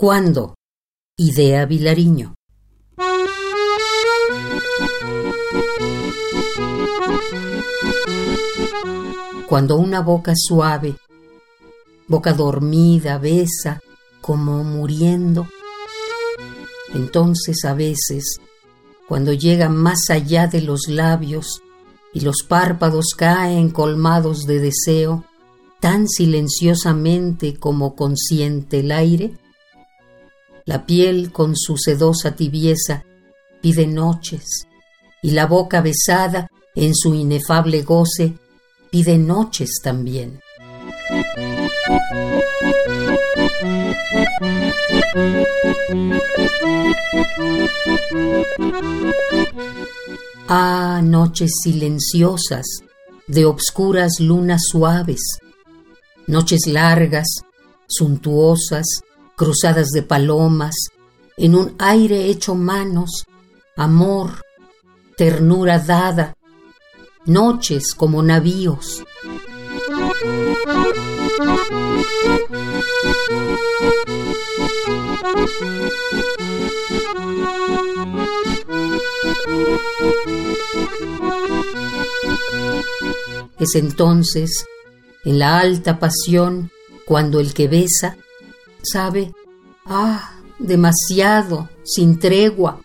¿Cuándo? Idea Vilariño. Cuando una boca suave, boca dormida, besa, como muriendo, entonces a veces, cuando llega más allá de los labios y los párpados caen colmados de deseo, tan silenciosamente como consciente el aire, la piel con su sedosa tibieza pide noches, y la boca besada en su inefable goce pide noches también. Ah, noches silenciosas, de obscuras lunas suaves, noches largas, suntuosas, cruzadas de palomas, en un aire hecho manos, amor, ternura dada, noches como navíos. Es entonces, en la alta pasión, cuando el que besa sabe, ah, demasiado, sin tregua,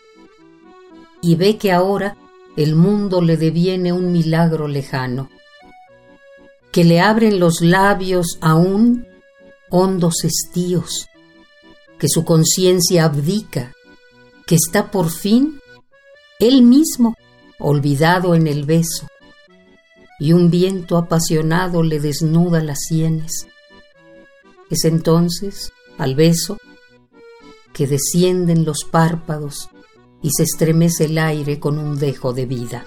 y ve que ahora el mundo le deviene un milagro lejano, que le abren los labios aún hondos estíos, que su conciencia abdica, que está por fin él mismo olvidado en el beso, y un viento apasionado le desnuda las sienes. Es entonces, al beso, que descienden los párpados y se estremece el aire con un dejo de vida.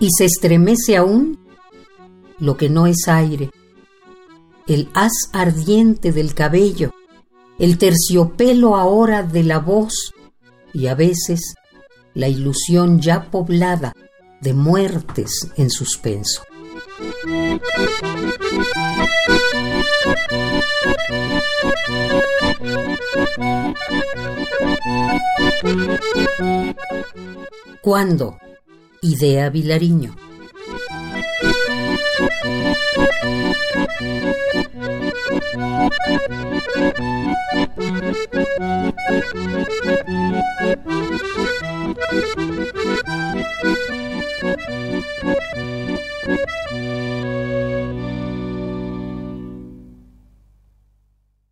Y se estremece aún lo que no es aire, el haz ardiente del cabello, el terciopelo ahora de la voz y a veces la ilusión ya poblada de muertes en suspenso. ¿Cuándo? Idea Vilariño. Thank you.